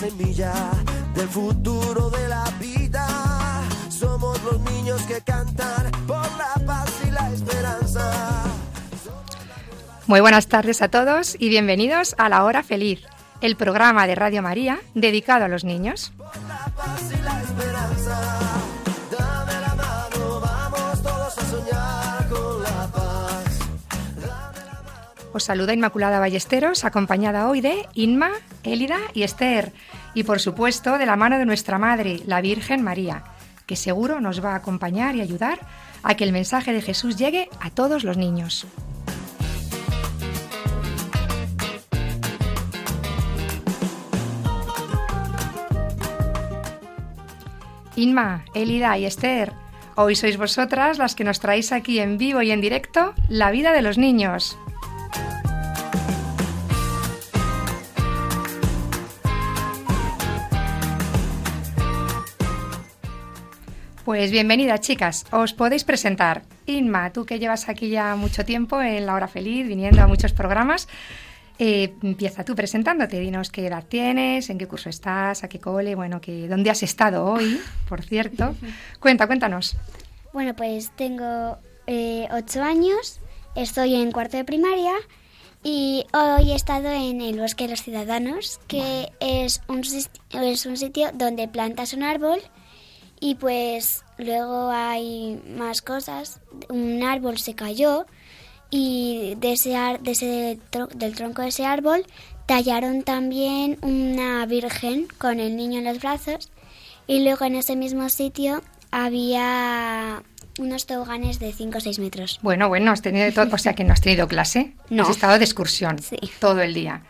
Semilla del futuro de la vida. Somos los niños que cantan por la paz y la esperanza. Muy buenas tardes a todos y bienvenidos a La Hora Feliz, el programa de Radio María dedicado a los niños. La paz y la Os saluda Inmaculada Ballesteros, acompañada hoy de Inma, Élida y Esther, y por supuesto de la mano de nuestra Madre, la Virgen María, que seguro nos va a acompañar y ayudar a que el mensaje de Jesús llegue a todos los niños. Inma, Élida y Esther, hoy sois vosotras las que nos traéis aquí en vivo y en directo la vida de los niños. Pues bienvenida, chicas. Os podéis presentar. Inma, tú que llevas aquí ya mucho tiempo en La Hora Feliz, viniendo a muchos programas, eh, empieza tú presentándote. Dinos qué edad tienes, en qué curso estás, a qué cole, bueno, que, dónde has estado hoy, por cierto. Cuenta, cuéntanos. Bueno, pues tengo eh, ocho años, estoy en cuarto de primaria y hoy he estado en el Bosque de los Ciudadanos, que es un, sis- es un sitio donde plantas un árbol y pues luego hay más cosas. Un árbol se cayó y de ese, de ese del tronco de ese árbol tallaron también una virgen con el niño en los brazos y luego en ese mismo sitio había unos toboganes de 5 o 6 metros. Bueno, bueno, has tenido de todo, o sea que no has tenido clase. No. Has estado de excursión Sí. todo el día.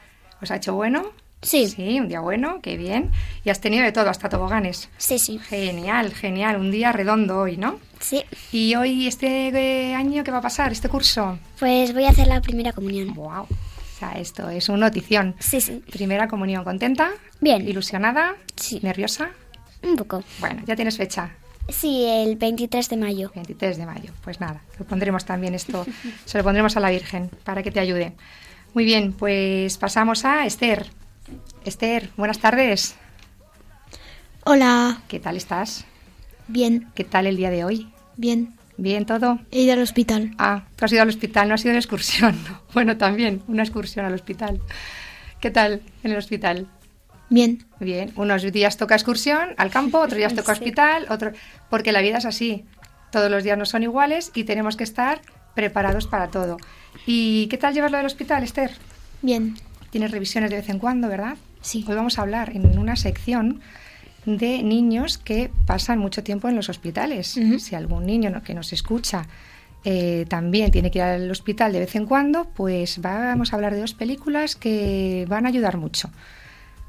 ¿Os ha hecho bueno? Sí. Sí, un día bueno, qué bien. Y has tenido de todo, hasta toboganes. Sí, sí. Genial, genial. Un día redondo hoy, ¿no? Sí. Y hoy, este eh, año, ¿qué va a pasar? ¿Este curso? Pues voy a hacer la primera comunión. ¡Wow! O sea, esto es una notición. Sí, sí. Primera comunión, ¿contenta? Bien. ¿Ilusionada? Sí. ¿Nerviosa? Un poco. Bueno, ya tienes fecha. Sí, el 23 de mayo. 23 de mayo. Pues nada, lo pondremos también esto, se lo pondremos a la Virgen para que te ayude. Muy bien, pues pasamos a Esther. Esther, buenas tardes. Hola, ¿Qué tal estás? bien, ¿Qué tal el día de hoy? bien. ¿Bien todo? He ido al hospital. Ah, tú has ido al hospital, no has ido de excursión. ¿no? Bueno, también, una excursión al hospital. ¿Qué tal en el hospital? Bien, Bien, unos días toca excursión al campo, otros días toca hospital, otro porque la vida es así. Todos los días no son iguales y tenemos que estar preparados para todo. ¿Y qué tal llevas lo del hospital, Esther? bien. Tienes revisiones de vez en cuando, ¿verdad? Sí. Hoy vamos a hablar en una sección de niños que pasan mucho tiempo en los hospitales. Si algún niño que nos escucha eh, también tiene que ir al hospital de vez en cuando, pues vamos a hablar de dos películas que van a ayudar mucho.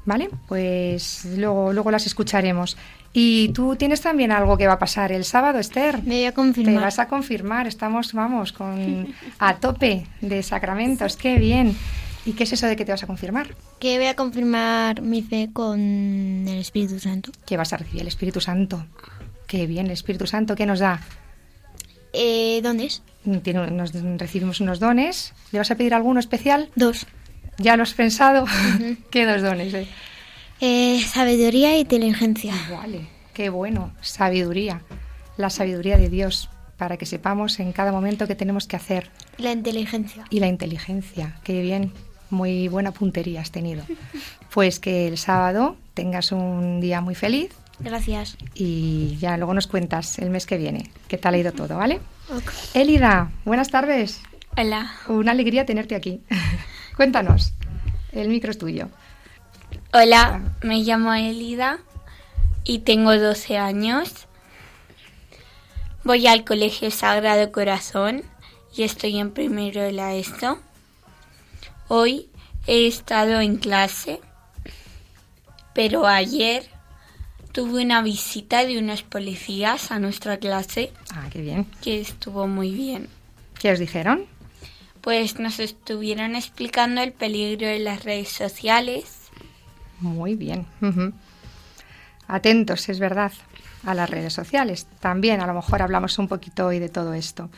¿Vale? Pues luego, luego las escucharemos. Y tú tienes también algo que va a pasar el sábado, Esther. Me voy a Te confirmar. vas a confirmar, estamos, vamos, con a tope de sacramentos, qué bien. ¿Y qué es eso de que te vas a confirmar? Que voy a confirmar mi fe con el Espíritu Santo. Que vas a recibir el Espíritu Santo. Qué bien, el Espíritu Santo, ¿qué nos da? Eh, ¿Dónde es? Tiene- nos recibimos unos dones. ¿Le vas a pedir alguno especial? Dos. ¿Ya lo has pensado? ¿Qué dos dones? eh? Eh, sabiduría e inteligencia. Vale, qué bueno. Sabiduría. La sabiduría de Dios para que sepamos en cada momento qué tenemos que hacer. La inteligencia. Y la inteligencia, qué bien. Muy buena puntería has tenido. Pues que el sábado tengas un día muy feliz Gracias. y ya luego nos cuentas el mes que viene qué tal ha ido todo, ¿vale? Elida, buenas tardes. Hola. Una alegría tenerte aquí. Cuéntanos. El micro es tuyo. Hola, me llamo Elida y tengo 12 años. Voy al Colegio Sagrado Corazón y estoy en primero de la ESO. Hoy he estado en clase, pero ayer tuve una visita de unos policías a nuestra clase Ah, qué bien. que estuvo muy bien. ¿Qué os dijeron? Pues nos estuvieron explicando el peligro de las redes sociales Muy bien. Atentos, es verdad, a las redes sociales. También a lo mejor hablamos un poquito hoy de todo esto.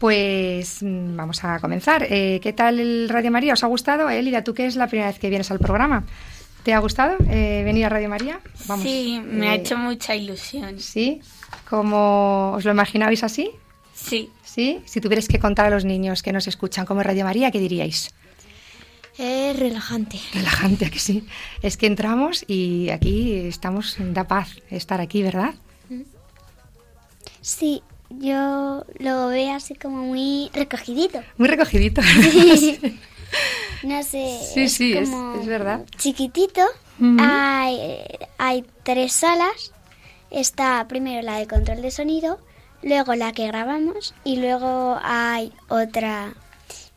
Pues mm, vamos a comenzar. Eh, ¿Qué tal el Radio María? ¿Os ha gustado? Elida, tú que es la primera vez que vienes al programa. ¿Te ha gustado eh, venir a Radio María? Sí, me ha eh, hecho mucha ilusión. ¿Sí? ¿Cómo os lo imaginabais así? Sí, ¿Sí? Si tuvierais que contar a los niños que nos escuchan como es Radio María, ¿qué diríais? Es relajante. Relajante, ¿a que sí. Es que entramos y aquí estamos, da paz estar aquí, ¿verdad? Sí, yo lo veo así como muy recogidito. Muy recogidito. No sé. Sí, sí, es- como es verdad. Chiquitito. Hay, hay tres salas. Está primero la de control de sonido, luego la que grabamos y luego hay otra.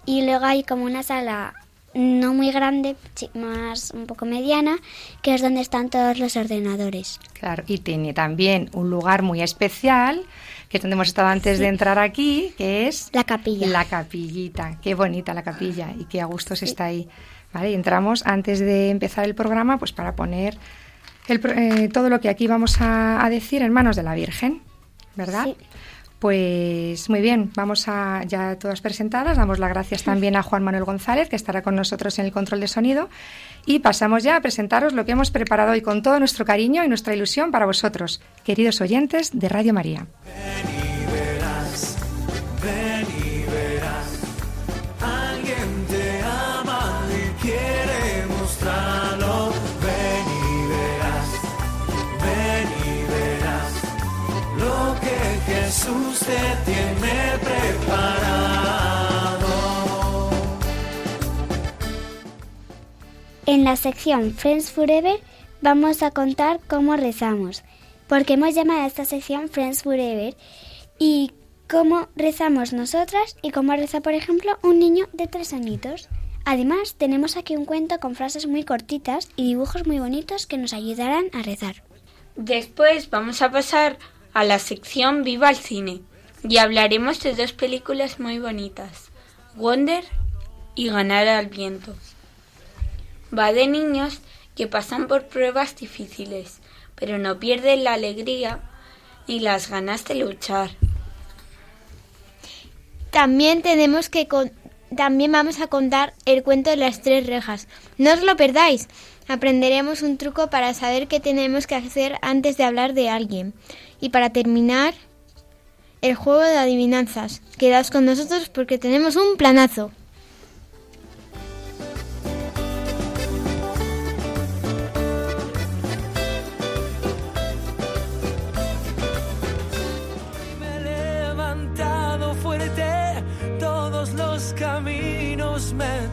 Y luego hay como una sala no muy grande, más un poco mediana, que es donde están todos los ordenadores. Claro, y tiene también un lugar muy especial, que es donde hemos estado antes de entrar aquí, que es La capilla. la capillita. Qué bonita la capilla y qué a gusto se está ahí. Vale, y entramos antes de empezar el programa, pues para poner el eh, todo lo que aquí vamos a, a decir en manos de la Virgen, ¿verdad? Sí. Pues muy bien, vamos a ya todas presentadas. Damos las gracias también a Juan Manuel González, que estará con nosotros en el control de sonido. Y pasamos ya a presentaros lo que hemos preparado hoy con todo nuestro cariño y nuestra ilusión para vosotros, queridos oyentes de Radio María. Jesús te tiene preparado. En la sección Friends Forever vamos a contar cómo rezamos, porque hemos llamado a esta sección Friends Forever y cómo rezamos nosotras y cómo reza, por ejemplo, un niño de tres añitos. Además, tenemos aquí un cuento con frases muy cortitas y dibujos muy bonitos que nos ayudarán a rezar. Después vamos a pasar a la sección Viva el cine y hablaremos de dos películas muy bonitas, Wonder y Ganar al viento. Va de niños que pasan por pruebas difíciles, pero no pierden la alegría ni las ganas de luchar. También tenemos que también vamos a contar el cuento de las tres rejas. No os lo perdáis. Aprenderemos un truco para saber qué tenemos que hacer antes de hablar de alguien. Y para terminar, el juego de adivinanzas. Quedaos con nosotros porque tenemos un planazo. Caminos me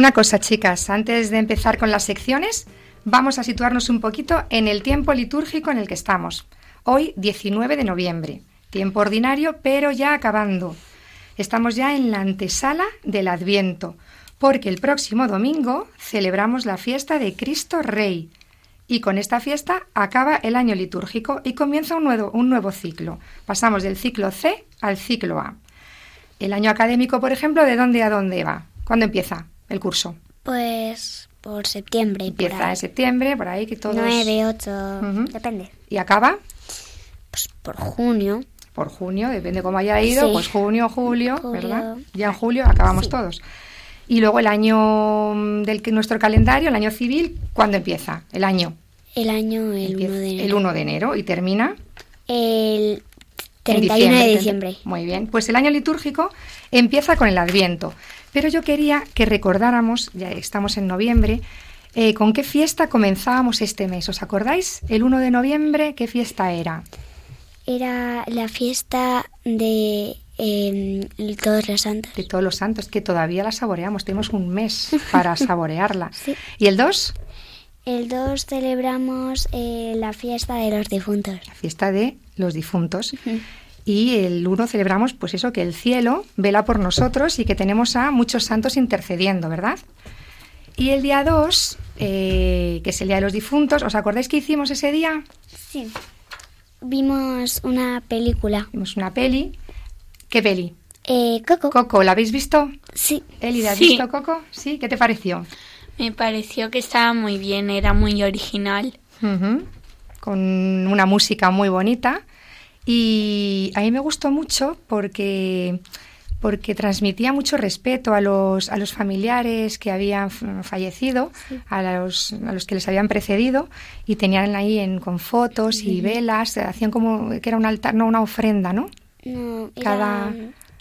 Una cosa, chicas, antes de empezar con las secciones, vamos a situarnos un poquito en el tiempo litúrgico en el que estamos. Hoy, 19 de noviembre, tiempo ordinario, pero ya acabando. Estamos ya en la antesala del Adviento, porque el próximo domingo celebramos la fiesta de Cristo Rey. Y con esta fiesta acaba el año litúrgico y comienza un nuevo, un nuevo ciclo. Pasamos del ciclo C al ciclo A. El año académico, por ejemplo, ¿de dónde a dónde va? ¿Cuándo empieza el curso? Pues por septiembre. por Empieza ahí. en septiembre, por ahí que todos... 9, 8, Ujú. depende. Y acaba Pues por junio. por junio, depende cómo haya ido, Sí. pues junio, julio, Julio. ¿verdad? Ya en julio acabamos Sí. todos. Y luego el año mm, del que nuestro calendario, el año civil, ¿cuándo empieza? El año. El año, el Empieza 1 de enero. El 1 de enero y termina El en 31 de diciembre. Muy bien. Pues el año litúrgico empieza con el Adviento. Pero yo quería que recordáramos, ya estamos en noviembre, eh, con qué fiesta comenzábamos este mes. ¿Os acordáis? El 1 de noviembre, ¿qué fiesta era? Era la fiesta de em, todos los santos. De todos los santos, que todavía la saboreamos. Tenemos un mes para saborearla. Sí. ¿Y el 2? El 2 celebramos eh, la fiesta de los difuntos. La fiesta de los difuntos. Y el 1 celebramos, pues eso, que el cielo vela por nosotros y que tenemos a muchos santos intercediendo, ¿verdad? Y el día 2, que es el día de los difuntos, ¿os acordáis que hicimos ese día? Sí. Vimos una película. Vimos una peli. ¿Qué peli? Eh, Coco. Coco, ¿la habéis visto? sí. Elida, ¿has Sí. visto Coco? ¿Sí? ¿Qué te pareció? Me pareció que estaba muy bien, era muy original. Ujú. Con una música muy bonita. Y a mí me gustó mucho porque, porque transmitía mucho respeto a los, a los familiares que habían fallecido, a, los, a los que les habían precedido, y tenían ahí en, con fotos y velas, hacían como que era un altar, no una ofrenda, ¿no? No, era, Cada-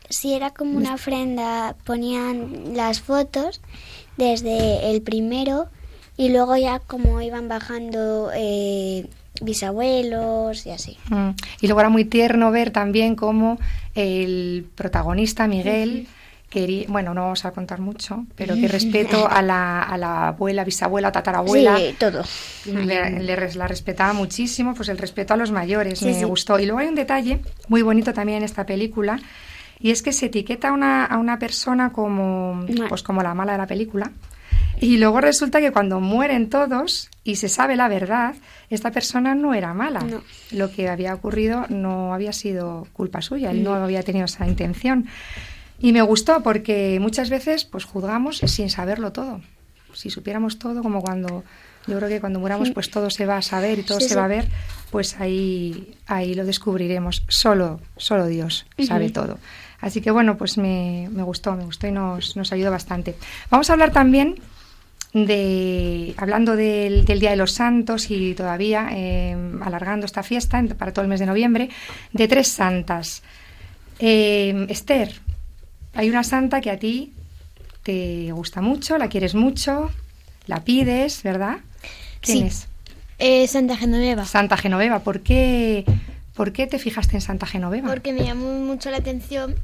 Sí, era como una ofrenda. Ponían las fotos desde el primero y luego ya como iban bajando eh, bisabuelos y así. Mm. Y luego era muy tierno ver también cómo el protagonista, Miguel, quería, bueno, no vamos a contar mucho, pero que respeto a la, a la abuela, bisabuela, tatarabuela, Sí, todo. le, la respetaba muchísimo, pues el respeto a los mayores, Sí, me sí. gustó. Y luego hay un detalle muy bonito también en esta película, y es que se etiqueta a una, a una persona como, pues como la mala de la película. Y luego resulta que cuando mueren todos y se sabe la verdad, esta persona no era mala. No. Lo que había ocurrido no había sido culpa suya, él no había tenido esa intención. Y me gustó porque muchas veces pues juzgamos sin saberlo todo. Si supiéramos todo, como cuando yo creo que cuando muramos pues todo se va a saber y todo Sí, se sí. va a ver, pues ahí ahí lo descubriremos. Solo solo Dios sabe todo. Así que bueno, pues me, me gustó, me gustó y nos, nos ayudó bastante. Vamos a hablar también de, hablando del, del Día de los Santos y todavía eh, alargando esta fiesta para todo el mes de noviembre, de tres santas. Eh, Esther, hay una santa que a ti te gusta mucho, la quieres mucho, la pides, ¿verdad? ¿Quién Sí. es? Eh, Santa Genoveva. Santa Genoveva. ¿Por qué, ¿Por qué te fijaste en Santa Genoveva? Porque me llamó mucho la atención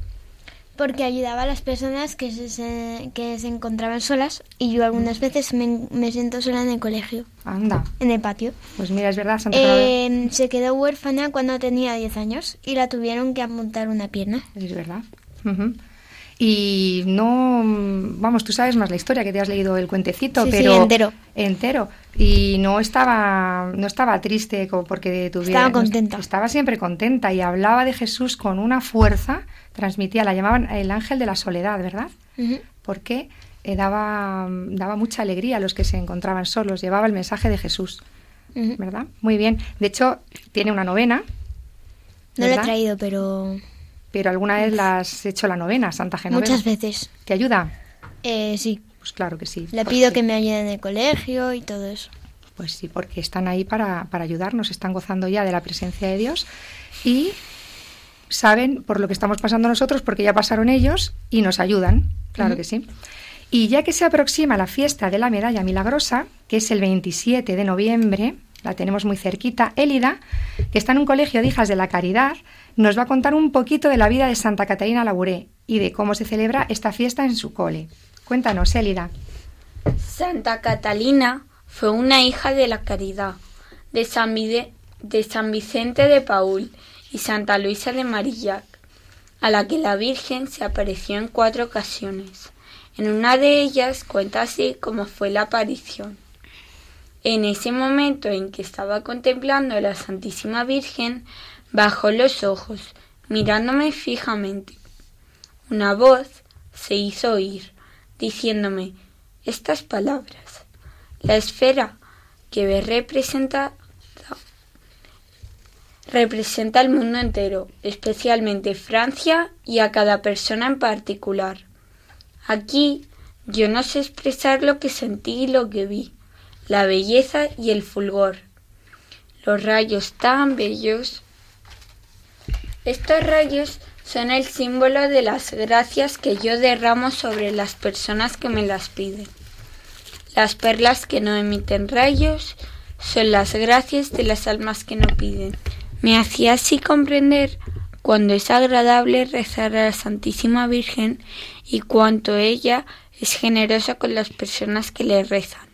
porque ayudaba a las personas que se, que se encontraban solas y yo algunas veces me, me siento sola en el colegio, Anda, en el patio. pues mira, es verdad, Santa. Eh, se quedó huérfana cuando tenía 10 años y la tuvieron que amputar una pierna. Es verdad. Ujú. Y no, vamos, tú sabes más la historia, que te has leído el cuentecito, Sí, sí, pero entero. entero. Y no estaba, no estaba triste como porque tuviera. Estaba contenta. Estaba siempre contenta y hablaba de Jesús con una fuerza, transmitía, la llamaban el ángel de la soledad, ¿verdad? Porque eh, daba, daba mucha alegría a los que se encontraban solos, llevaba el mensaje de Jesús. ¿verdad? Muy bien. De hecho, tiene una novena. No la he traído, pero Pero alguna vez la has hecho la novena, Santa Genoveva. muchas veces. ¿Te ayuda? Eh, sí, Pues claro que sí. le porque- pido que me ayude en el colegio y todo eso. Pues sí, porque están ahí para, para ayudarnos, están gozando ya de la presencia de Dios y saben por lo que estamos pasando nosotros, porque ya pasaron ellos y nos ayudan, claro que sí. Y ya que se aproxima la fiesta de la medalla milagrosa, que es el 27 de noviembre, la tenemos muy cerquita, Élida, que está en un colegio de hijas de la caridad, nos va a contar un poquito de la vida de Santa Catarina Labouré y de cómo se celebra esta fiesta en su cole. Cuéntanos, Élida. Santa Catalina fue una hija de la caridad de San, de San Vicente de Paul y Santa Luisa de Marillac, a la que la Virgen se apareció en cuatro ocasiones. En una de ellas cuenta así cómo fue la aparición. En ese momento en que estaba contemplando a la Santísima Virgen, bajó los ojos, mirándome fijamente. Una voz se hizo oír, diciéndome estas palabras. La esfera que ve representada representa al mundo entero, especialmente Francia y a cada persona en particular. Aquí yo no sé expresar lo que sentí y lo que vi, la belleza y el fulgor, los rayos tan bellos. Estos rayos son el símbolo de las gracias que yo derramo sobre las personas que me las piden. Las perlas que no emiten rayos son las gracias de las almas que no piden. Me hacía así comprender cuando es agradable rezar a la Santísima Virgen y cuánto ella es generosa con las personas que le rezan.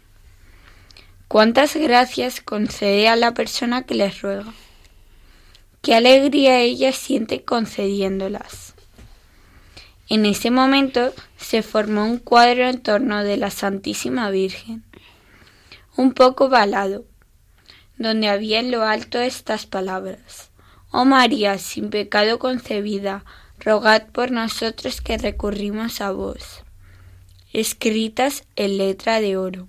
Cuántas gracias concede a la persona que les ruega. Qué alegría ella siente concediéndolas. En ese momento se formó un cuadro en torno de la Santísima Virgen, un poco balado, donde había en lo alto estas palabras. Oh María, sin pecado concebida, rogad por nosotros que recurrimos a vos, escritas en letra de oro.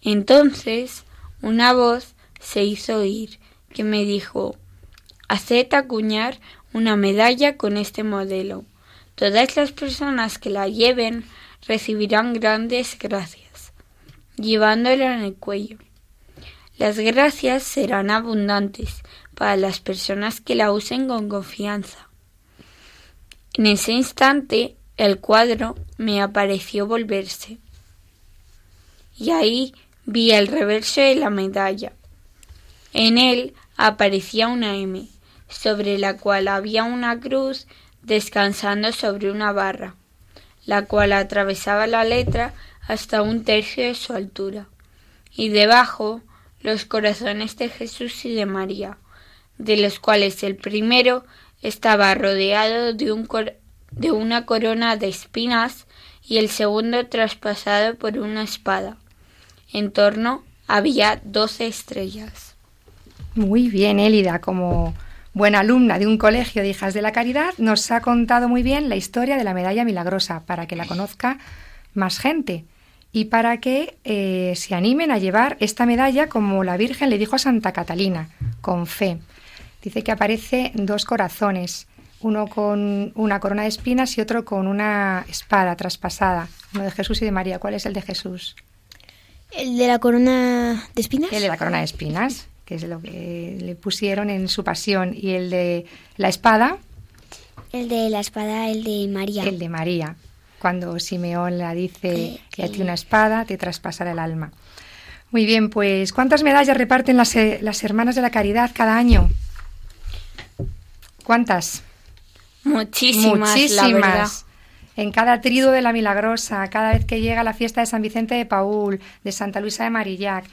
Entonces una voz se hizo oír que me dijo Haced acuñar una medalla con este modelo. Todas las personas que la lleven recibirán grandes gracias, llevándola en el cuello. Las gracias serán abundantes para las personas que la usen con confianza. En ese instante el cuadro me apareció volverse. Y ahí vi el reverso de la medalla. En él aparecía una M, sobre la cual había una cruz descansando sobre una barra, la cual atravesaba la letra hasta un tercio de su altura, y debajo los corazones de Jesús y de María, de los cuales el primero estaba rodeado de, un de una corona de espinas y el segundo traspasado por una espada. En torno había doce estrellas. Muy bien, Élida, como buena alumna de un colegio de hijas de la caridad, nos ha contado muy bien la historia de la medalla milagrosa para que la conozca más gente y para que eh, se animen a llevar esta medalla como la Virgen le dijo a Santa Catalina, con fe. Dice que aparece dos corazones, uno con una corona de espinas y otro con una espada traspasada, uno de Jesús y de María. ¿Cuál es el de Jesús? ¿El de la corona de espinas? El de la corona de espinas, que es lo que le pusieron en su pasión, y el de la espada. El de la espada, el de María. El de María cuando Simeón la dice que a ti una espada te traspasará el alma. Muy bien, pues ¿cuántas medallas reparten las, eh, las hermanas de la caridad cada año? ¿Cuántas? Muchísimas, Muchísimas. En cada trido de la Milagrosa, cada vez que llega la fiesta de San Vicente de Paul, de Santa Luisa de Marillac,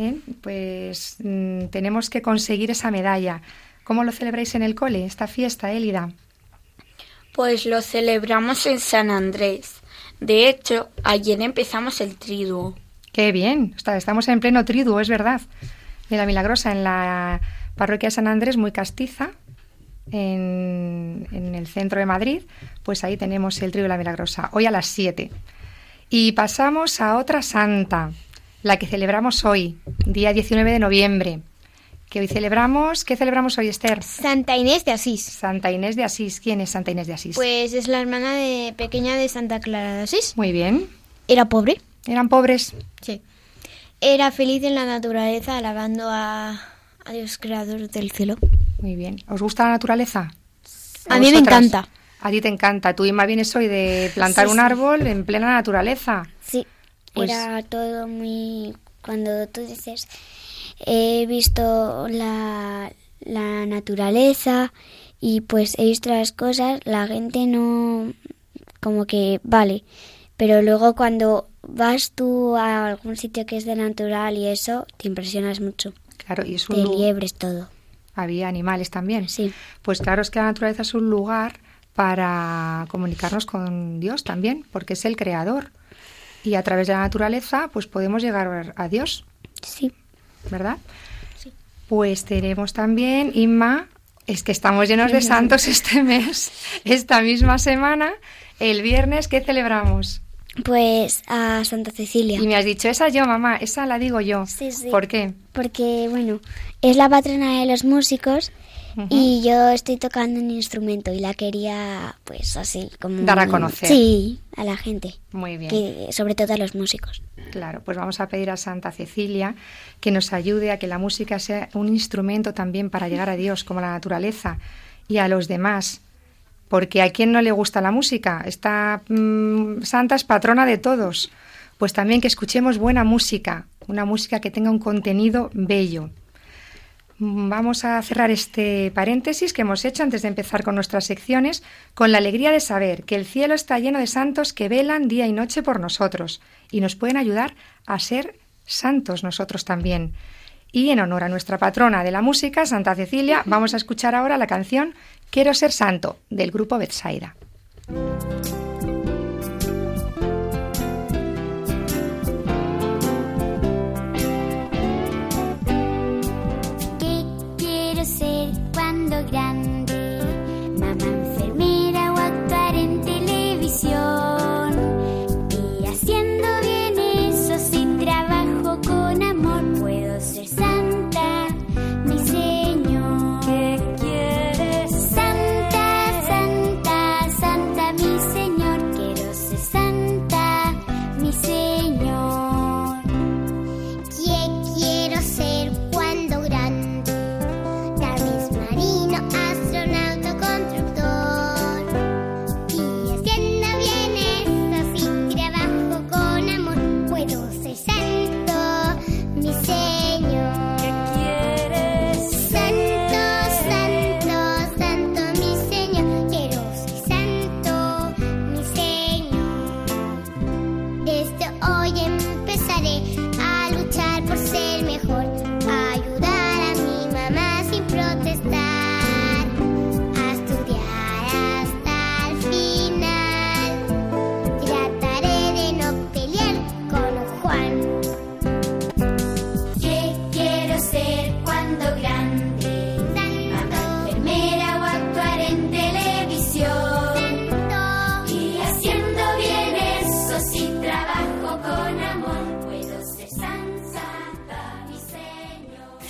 ¿eh? pues mm, tenemos que conseguir esa medalla. ¿Cómo lo celebráis en el cole, esta fiesta, Élida? Pues lo celebramos en San Andrés. De hecho, ayer empezamos el triduo. Qué bien, estamos en pleno triduo, es verdad. De la Milagrosa, en la parroquia de San Andrés, muy castiza, en, en el centro de Madrid, pues ahí tenemos el triduo de la Milagrosa, hoy a las 7. Y pasamos a otra santa, la que celebramos hoy, día 19 de noviembre que hoy celebramos. ¿Qué celebramos hoy, Esther? Santa Inés de Asís. Santa Inés de Asís. ¿Quién es Santa Inés de Asís? Pues es la hermana de, pequeña de Santa Clara de Asís. Muy bien. Era pobre. ¿Eran pobres? Sí. Era feliz en la naturaleza, alabando a, a Dios creador del cielo. Muy bien. ¿Os gusta la naturaleza? A, mí me encanta. A ti te encanta. Tú, Inma, vienes hoy de plantar un árbol en plena naturaleza. Sí. Pues Era todo muy... Cuando tú dices he visto la, la naturaleza y pues he visto las cosas, la gente no como que vale, pero luego cuando vas tú a algún sitio que es de natural y eso, te impresionas mucho. Claro, y es un de liebres todo. Había animales también. Sí. Pues claro, es que la naturaleza es un lugar para comunicarnos con Dios también, porque es el creador. Y a través de la naturaleza, pues podemos llegar a Dios. Sí. ¿verdad? Sí. Pues tenemos también, Inma, es que estamos llenos de santos este mes, esta misma semana, el viernes, ¿qué celebramos? Pues a Santa Cecilia. Y me has dicho, esa yo, mamá, esa la digo yo. Sí, sí. ¿Por qué? Porque, bueno, es la patrona de los músicos y yo estoy tocando un instrumento y la quería, pues así, como... Dar a conocer. Sí, a la gente. Muy bien. Que, sobre todo a los músicos. Claro, pues vamos a pedir a Santa Cecilia que nos ayude a que la música sea un instrumento también para llegar a Dios, como la naturaleza, y a los demás. Porque a quien no le gusta la música, esta mm, Santa es patrona de todos. Pues también que escuchemos buena música, una música que tenga un contenido bello. Vamos a cerrar este paréntesis que hemos hecho antes de empezar con nuestras secciones, con la alegría de saber que el cielo está lleno de santos que velan día y noche por nosotros y nos pueden ayudar a ser santos nosotros también. Y en honor a nuestra patrona de la música, Santa Cecilia, vamos a escuchar ahora la canción Quiero ser santo del grupo Betsaida.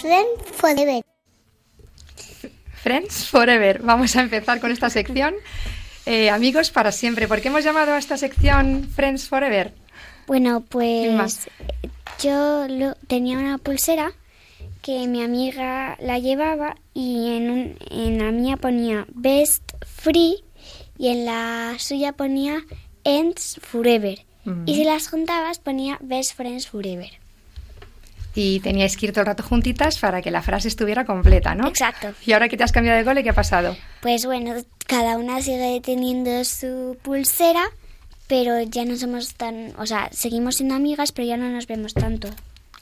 Señor. Friend Forever. Friends Forever. Vamos a empezar con esta sección. Eh, amigos para siempre. ¿Por qué hemos llamado a esta sección Friends Forever? Bueno, pues yo lo- tenía una pulsera que mi amiga la llevaba y en, un- en la mía ponía Best Free y en la suya ponía Ends Forever. Mm. Y si las juntabas ponía Best Friends Forever. Y teníais que ir todo el rato juntitas para que la frase estuviera completa, ¿no? Exacto. Y ahora que te has cambiado de cole, ¿qué ha pasado? Pues bueno, cada una sigue teniendo su pulsera, pero ya no somos tan, o sea, seguimos siendo amigas, pero ya no nos vemos tanto.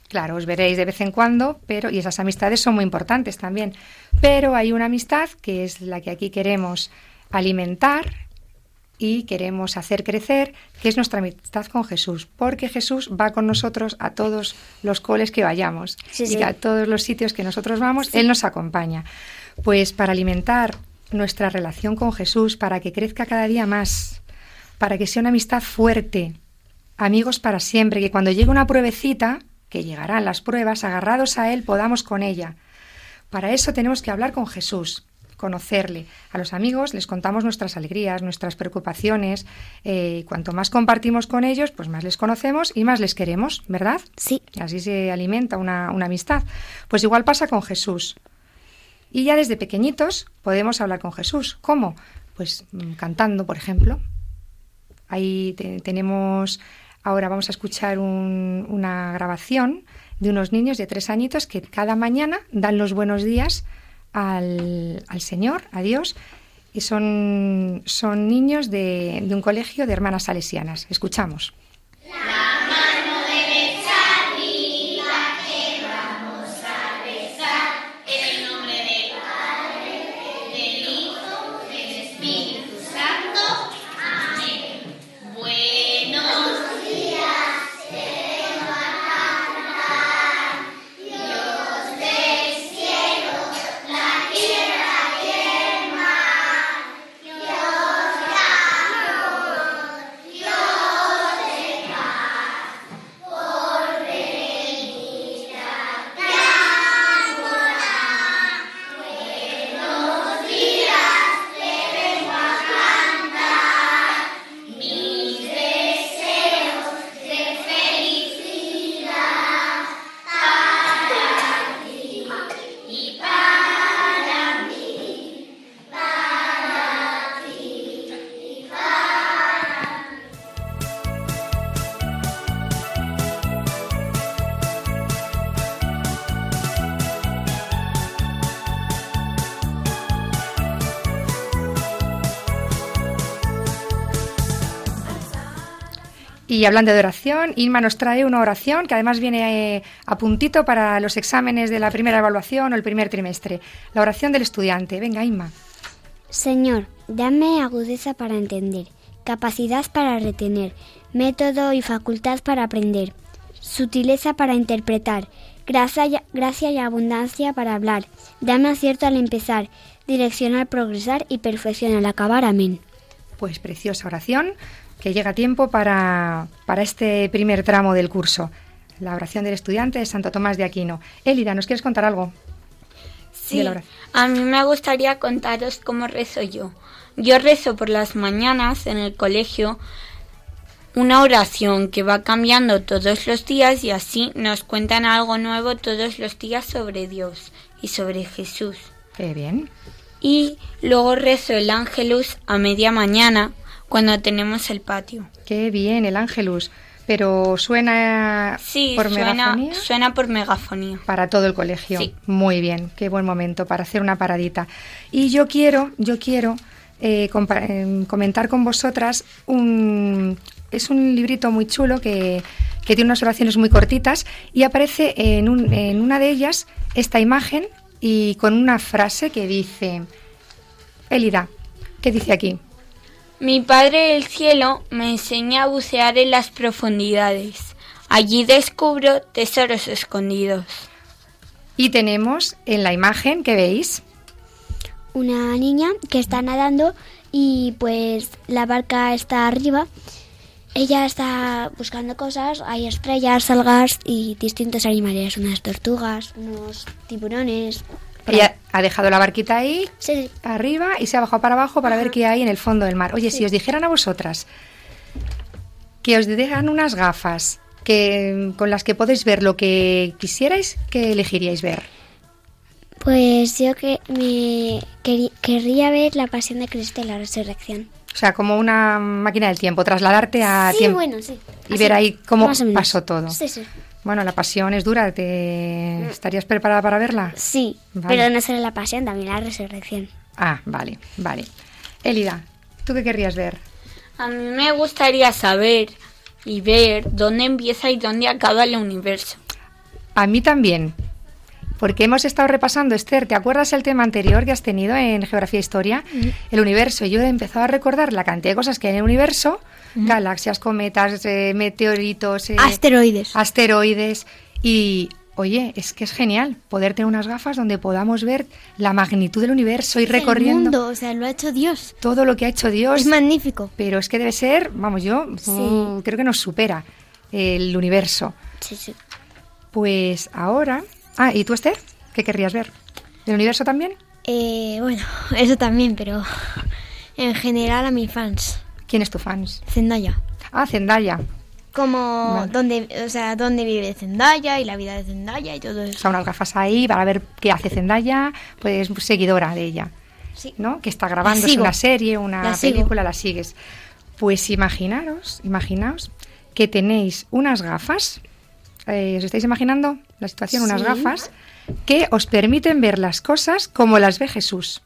Claro, os veréis de vez en cuando, pero y esas amistades son muy importantes también. Pero hay una amistad que es la que aquí queremos alimentar y queremos hacer crecer, que es nuestra amistad con Jesús, porque Jesús va con nosotros a todos los coles que vayamos Sí, y sí. a todos los sitios que nosotros vamos, Él nos acompaña. Pues para alimentar nuestra relación con Jesús, para que crezca cada día más, para que sea una amistad fuerte, amigos para siempre, que cuando llegue una pruebecita, que llegarán las pruebas, agarrados a Él podamos con ella. Para eso tenemos que hablar con Jesús, conocerle. A los amigos les contamos nuestras alegrías, nuestras preocupaciones. eh, cuanto más compartimos con ellos, pues más les conocemos y más les queremos, ¿verdad? Sí. Así se alimenta una, una amistad. Pues igual pasa con Jesús. Y ya desde pequeñitos podemos hablar con Jesús. ¿Cómo? Pues mm, cantando, por ejemplo. Ahí te- tenemos, ahora vamos a escuchar un- una grabación de unos niños de tres añitos que cada mañana dan los buenos días al, al Señor, a Dios, y son, son niños de, de un colegio de hermanas salesianas. Escuchamos. Y hablando de oración, Inma nos trae una oración que además viene eh, a puntito para los exámenes de la primera evaluación o el primer trimestre. La oración del estudiante. Venga, Inma. Señor, dame agudeza para entender, capacidad para retener, método y facultad para aprender, sutileza para interpretar, gracia y, gracia y abundancia para hablar. Dame acierto al empezar, dirección al progresar y perfección al acabar. Amén. Pues preciosa oración que llega a tiempo para, para este primer tramo del curso. La oración del estudiante de Santo Tomás de Aquino. Elida, ¿nos quieres contar algo? Sí, a mí me gustaría contaros cómo rezo yo. Yo rezo por las mañanas en el colegio una oración que va cambiando todos los días y así nos cuentan algo nuevo todos los días sobre Dios y sobre Jesús. Qué bien. Y luego rezo el ángelus a media mañana cuando tenemos el patio. Qué bien, el ángelus. Pero suena Sí, por suena, megafonía suena por megafonía. para todo el colegio. Sí. Muy bien, qué buen momento para hacer una paradita. Y yo quiero, yo quiero eh, em, comentar con vosotras un es un librito muy chulo que, que tiene unas oraciones muy cortitas y aparece en, un- en una de ellas esta imagen y con una frase que dice Elida, ¿qué dice aquí? Mi Padre del Cielo me enseña a bucear en las profundidades. Allí descubro tesoros escondidos. Y tenemos en la imagen que veis Una niña que está nadando y pues la barca está arriba. Ella está buscando cosas, hay estrellas, algas y distintos animales, unas tortugas, unos tiburones. Ella ha dejado la barquita ahí Sí, arriba y se ha bajado para abajo para ver qué hay en el fondo del mar. Oye, si os dijeran a vosotras que os dejan unas gafas que con las que podéis ver lo que quisierais, ¿qué elegiríais ver? pues yo que me querría ver la pasión de Cristo y la resurrección. O sea, como una máquina del tiempo, trasladarte a sí, tiempo bueno, sí. y Así, ver ahí cómo pasó todo. Sí, sí. Bueno, la pasión es dura, ¿te estarías preparada para verla? Sí, Vale. pero no solo la pasión, también la resurrección. Ah, vale, vale. Elida, ¿tú qué querrías ver? A mí me gustaría saber y ver dónde empieza y dónde acaba el universo. A mí también. Porque hemos estado repasando, Esther, ¿te acuerdas el tema anterior que has tenido en Geografía e Historia? El universo. Yo he empezado a recordar la cantidad de cosas que hay en el universo. Galaxias, cometas, eh, meteoritos, eh, Asteroides. asteroides. Y, oye, es que es genial poder tener unas gafas donde podamos ver la magnitud del universo y El recorriendo mundo, o sea, lo ha hecho Dios. todo lo que ha hecho Dios. Es magnífico. Pero es que debe ser, vamos, yo mm, creo que nos supera el universo. Sí, sí. Pues ahora... Ah, ¿y tú, Esther? ¿Qué querrías ver? ¿Del universo también? Eh, bueno, eso también, pero en general a mis fans. ¿Quién es tu fans? Zendaya. Ah, Zendaya. Como Vale. dónde, o sea, dónde vive Zendaya y la vida de Zendaya y todo O eso. sea, unas gafas ahí para ver qué hace Zendaya, pues seguidora de ella, Sí. ¿no? Que está grabando una serie, una La película, la sigues. Pues imaginaros, imaginaos que tenéis unas gafas, eh, ¿os estáis imaginando la situación? Unas Sí. gafas que os permiten ver las cosas como las ve Jesús.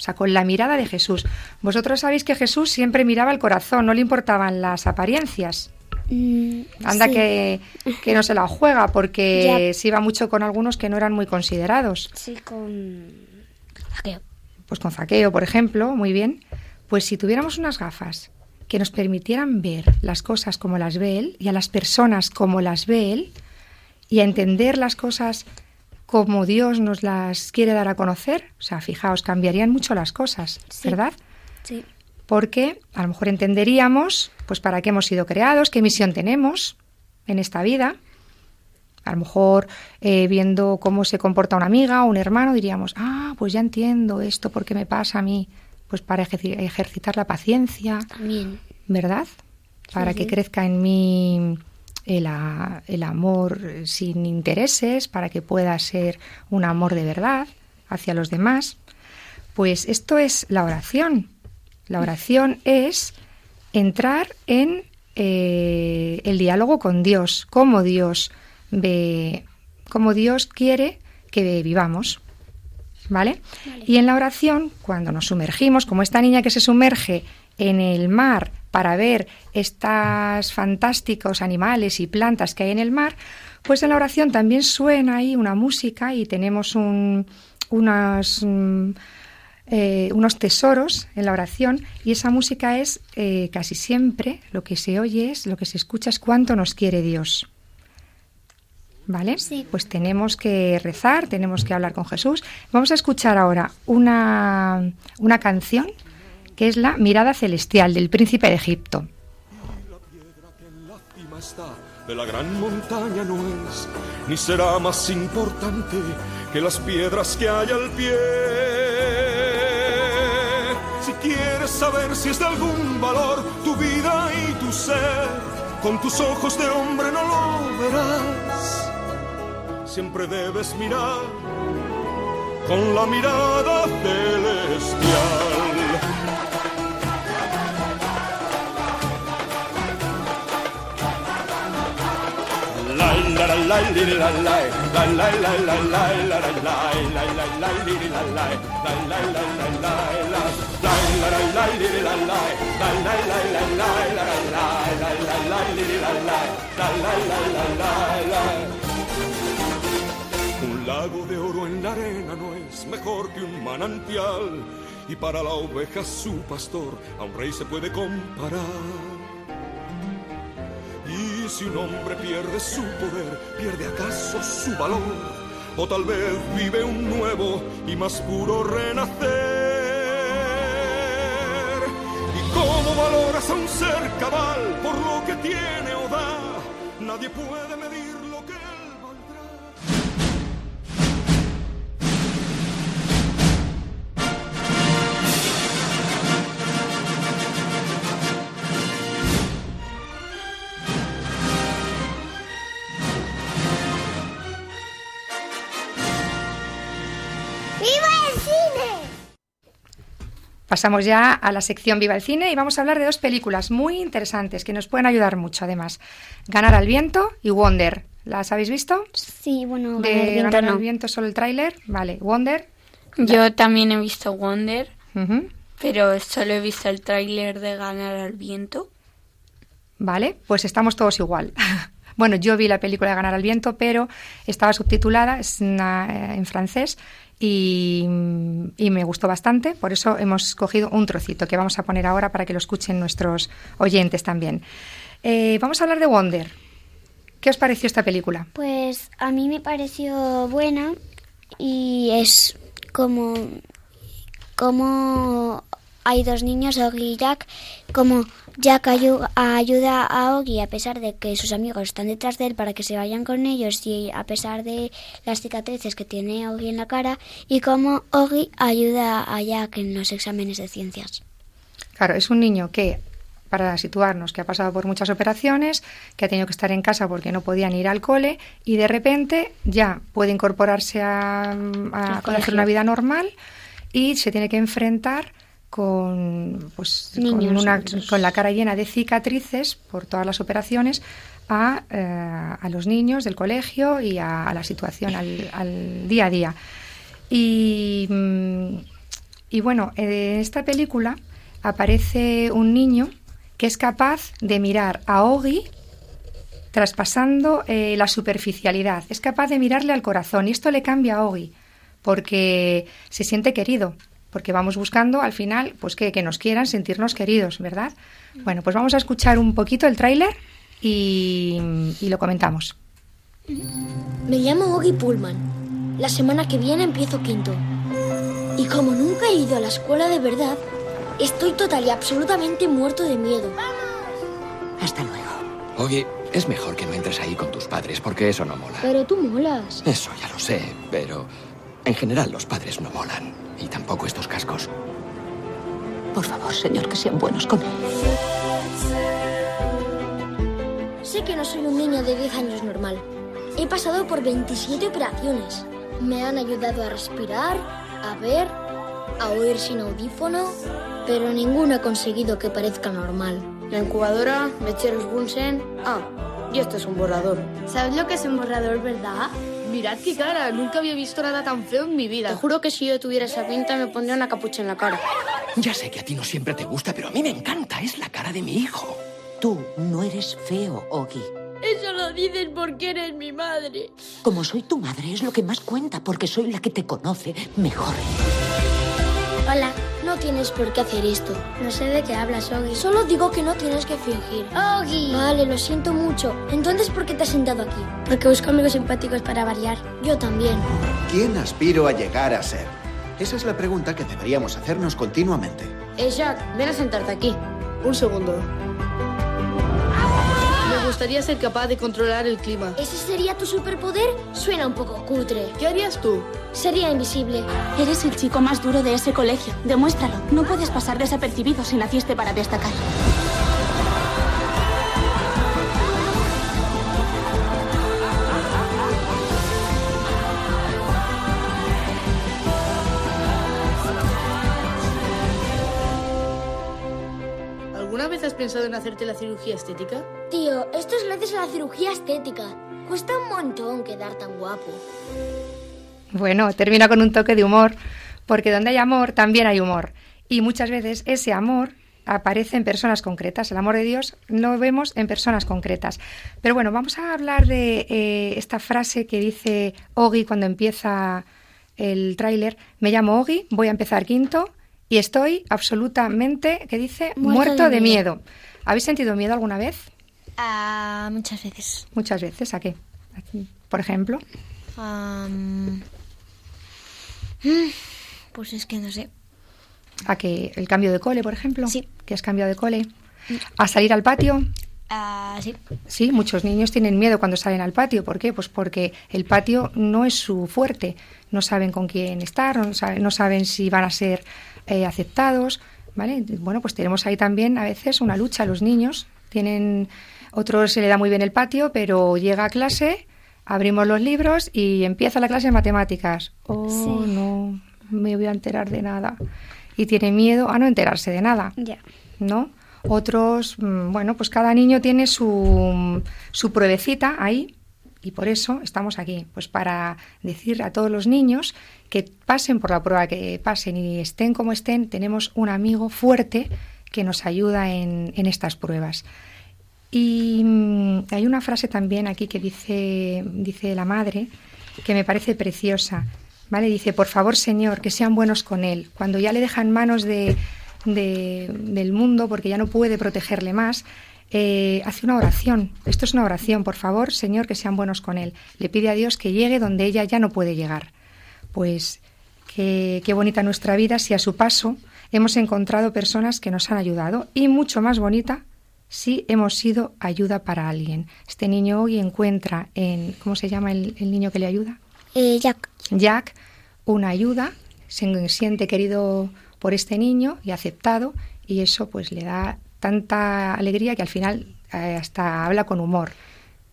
O sea, con la mirada de Jesús. Vosotros sabéis que Jesús siempre miraba el corazón, no le importaban las apariencias. Mm, Anda sí. que, que no se la juega porque Ya. se iba mucho con algunos que no eran muy considerados. Sí, con... Zaqueo. Pues con Zaqueo, por ejemplo, muy bien. Pues si tuviéramos unas gafas que nos permitieran ver las cosas como las ve él y a las personas como las ve él y a entender las cosas como Dios nos las quiere dar a conocer, o sea, fijaos, cambiarían mucho las cosas, Sí. ¿verdad? Sí. porque a lo mejor entenderíamos pues para qué hemos sido creados, qué misión tenemos en esta vida. A lo mejor eh, viendo cómo se comporta una amiga o un hermano diríamos, ah, pues ya entiendo esto, ¿por qué me pasa a mí? Pues para ejerci- ejercitar la paciencia, También. ¿verdad? Para que sí. crezca en mí el, a- el amor sin intereses, para que pueda ser un amor de verdad hacia los demás. Pues esto es la oración. La oración es entrar en eh, el diálogo con Dios, cómo Dios ve, cómo Dios quiere que vivamos. ¿Vale? Y en la oración, cuando nos sumergimos, como esta niña que se sumerge en el mar para ver estos fantásticos animales y plantas que hay en el mar, pues en la oración también suena ahí una música y tenemos un, unas, mm, eh, unos tesoros en la oración y esa música es eh, casi siempre lo que se oye es, lo que se escucha es cuánto nos quiere Dios. ¿Vale? Sí. Pues tenemos que rezar, tenemos que hablar con Jesús. Vamos a escuchar ahora una, una canción que es la Mirada Celestial del Príncipe de Egipto. la cima está de la gran montaña no es, ni será más importante que las piedras que hay al pie. Si quieres saber si es de algún valor tu vida y tu ser, con tus ojos de hombre no lo verás. Siempre debes mirar con la mirada celestial. Un lago de oro en la arena no es mejor que un manantial y para la oveja su pastor a un rey se puede comparar. Si un hombre pierde su poder, pierde acaso su valor, o tal vez vive un nuevo y más puro renacer. ¿Y cómo valoras a un ser cabal por lo que tiene o da? Nadie puede medir ¡Viva el cine! Pasamos ya a la sección Viva el Cine y vamos a hablar de dos películas muy interesantes que nos pueden ayudar mucho, además. Ganar al viento y Wonder. ¿Las habéis visto? Sí, bueno, De ganar viento Ganar no. al viento solo el tráiler. Vale, Wonder. Yo también he visto Wonder, pero solo he visto el tráiler de Ganar al Viento. Vale, pues estamos todos igual. bueno, yo vi la película de Ganar al viento, pero estaba subtitulada es una, eh, en francés y, me gustó bastante. Por eso hemos cogido un trocito que vamos a poner ahora para que lo escuchen nuestros oyentes también. Eh, vamos a hablar de Wonder. ¿Qué os pareció esta película? Pues a mí me pareció buena y es como como hay dos niños, Oggy y Jack, como Jack ayu- ayuda a Oggy a pesar de que sus amigos están detrás de él para que se vayan con ellos y a pesar de las cicatrices que tiene Oggy en la cara y como Oggy ayuda a Jack en los exámenes de ciencias. Claro, es un niño que, para situarnos, que ha pasado por muchas operaciones, que ha tenido que estar en casa porque no podían ir al cole y de repente ya puede incorporarse a, a Al con- hacer colegio. una vida normal y se tiene que enfrentar con, pues, con, una- con la cara llena de cicatrices por todas las operaciones a, eh, a los niños del colegio y a, a la situación, al, al día a día. Y, mm, y bueno, en esta película aparece un niño que es capaz de mirar a Ogi traspasando eh, la superficialidad. Es capaz de mirarle al corazón y esto le cambia a Ogi porque se siente querido. Porque vamos buscando al final pues que, que nos quieran, sentirnos queridos, ¿verdad? Bueno, pues vamos a escuchar un poquito el tráiler y, y lo comentamos. Me llamo Oggy Pullman. La semana que viene empiezo quinto. Y como nunca he ido a la escuela de verdad, estoy total y absolutamente muerto de miedo. Hasta luego. Oye, es mejor que no entres ahí con tus padres, porque eso no mola. Pero tú molas. Eso ya lo sé, pero en general los padres no molan. Y tampoco estos cascos. Por favor, señor, que sean buenos con él. Sé que no soy un niño de 10 años normal. He pasado por 27 operaciones. Me han ayudado a respirar, a ver, a oír sin audífono, pero ninguno ha conseguido que parezca normal. La incubadora, mecheros Bunsen. Ah, y este es un borrador. ¿Sabes lo que es un borrador, verdad? Mirad qué cara, nunca había visto nada tan feo en mi vida. Te juro que si yo tuviera esa pinta me pondría una capucha en la cara. Ya sé que a ti no siempre te gusta, pero a mí me encanta. Es la cara de mi hijo. Tú no eres feo, Ogi. Eso lo dices porque eres mi madre. Como soy tu madre es lo que más cuenta porque soy la que te conoce mejor. Hola, no tienes por qué hacer esto. No sé de qué hablas, Ogi. Solo digo que no tienes que fingir. Ogi. Vale, lo siento mucho. Entonces, ¿por qué te has sentado aquí? Porque busco amigos simpáticos para variar. Yo también. ¿Quién aspiro a llegar a ser? Esa es la pregunta que deberíamos hacernos continuamente. Eh, Jack, ven a sentarte aquí. Un segundo. Gustaría ser capaz de controlar el clima. ¿Ese sería tu superpoder? Suena un poco cutre. ¿Qué harías tú? Sería invisible. Eres el chico más duro de ese colegio. Demuéstralo. No puedes pasar desapercibido si naciste para destacar. Pensado en hacerte la cirugía estética? Tío, esto es gracias a la cirugía estética. Cuesta un montón quedar tan guapo. Bueno, termina con un toque de humor, porque donde hay amor también hay humor. Y muchas veces ese amor aparece en personas concretas. El amor de Dios lo vemos en personas concretas. Pero bueno, vamos a hablar de eh, esta frase que dice Ogi cuando empieza el tráiler. Me llamo Ogi, voy a empezar quinto y estoy absolutamente, ¿qué dice? Muerto Muerto, de de, miedo. miedo. ¿Habéis sentido miedo alguna vez? Ah, muchas veces. Muchas veces. ¿A qué? Por ejemplo. Mm, pues es que no sé. ¿A que el cambio de cole, por ejemplo? Sí. ¿Que has cambiado de cole? ¿A salir al patio? Ah, sí. Sí, muchos niños tienen miedo cuando salen al patio. ¿Por qué? Pues porque el patio no es su fuerte. No saben con quién estar, no saben, no saben si van a ser eh, aceptados. ¿vale? Bueno, pues tenemos ahí también a veces una lucha. Los niños tienen, otros se le da muy bien el patio, pero llega a clase, abrimos los libros y empieza la clase de matemáticas. Oh, Sí. no, me voy a enterar de nada. Y tiene miedo a no enterarse de nada. ¿no? Otros, mm, bueno, pues cada niño tiene su, su pruebecita ahí y por eso estamos aquí, pues para decir a todos los niños que pasen por la prueba que pasen y estén como estén, tenemos un amigo fuerte que nos ayuda en, en estas pruebas. Y mm, hay una frase también aquí que dice, dice la madre, que me parece preciosa. ¿Vale? Dice, por favor, Señor, que sean buenos con él. Cuando ya le dejan manos de, de- del mundo, porque ya no puede protegerle más, eh, hace una oración. Esto es una oración. Por favor, Señor, que sean buenos con él. Le pide a Dios que llegue donde ella ya no puede llegar. Pues qué, qué bonita nuestra vida si a su paso hemos encontrado personas que nos han ayudado. Y mucho más bonita si hemos sido ayuda para alguien. Este niño hoy encuentra en... ¿Cómo se llama el, el niño que le ayuda? Eh, Jack. Jack una ayuda, se siente querido por este niño y aceptado y eso pues le da tanta alegría que al final eh, hasta habla con humor.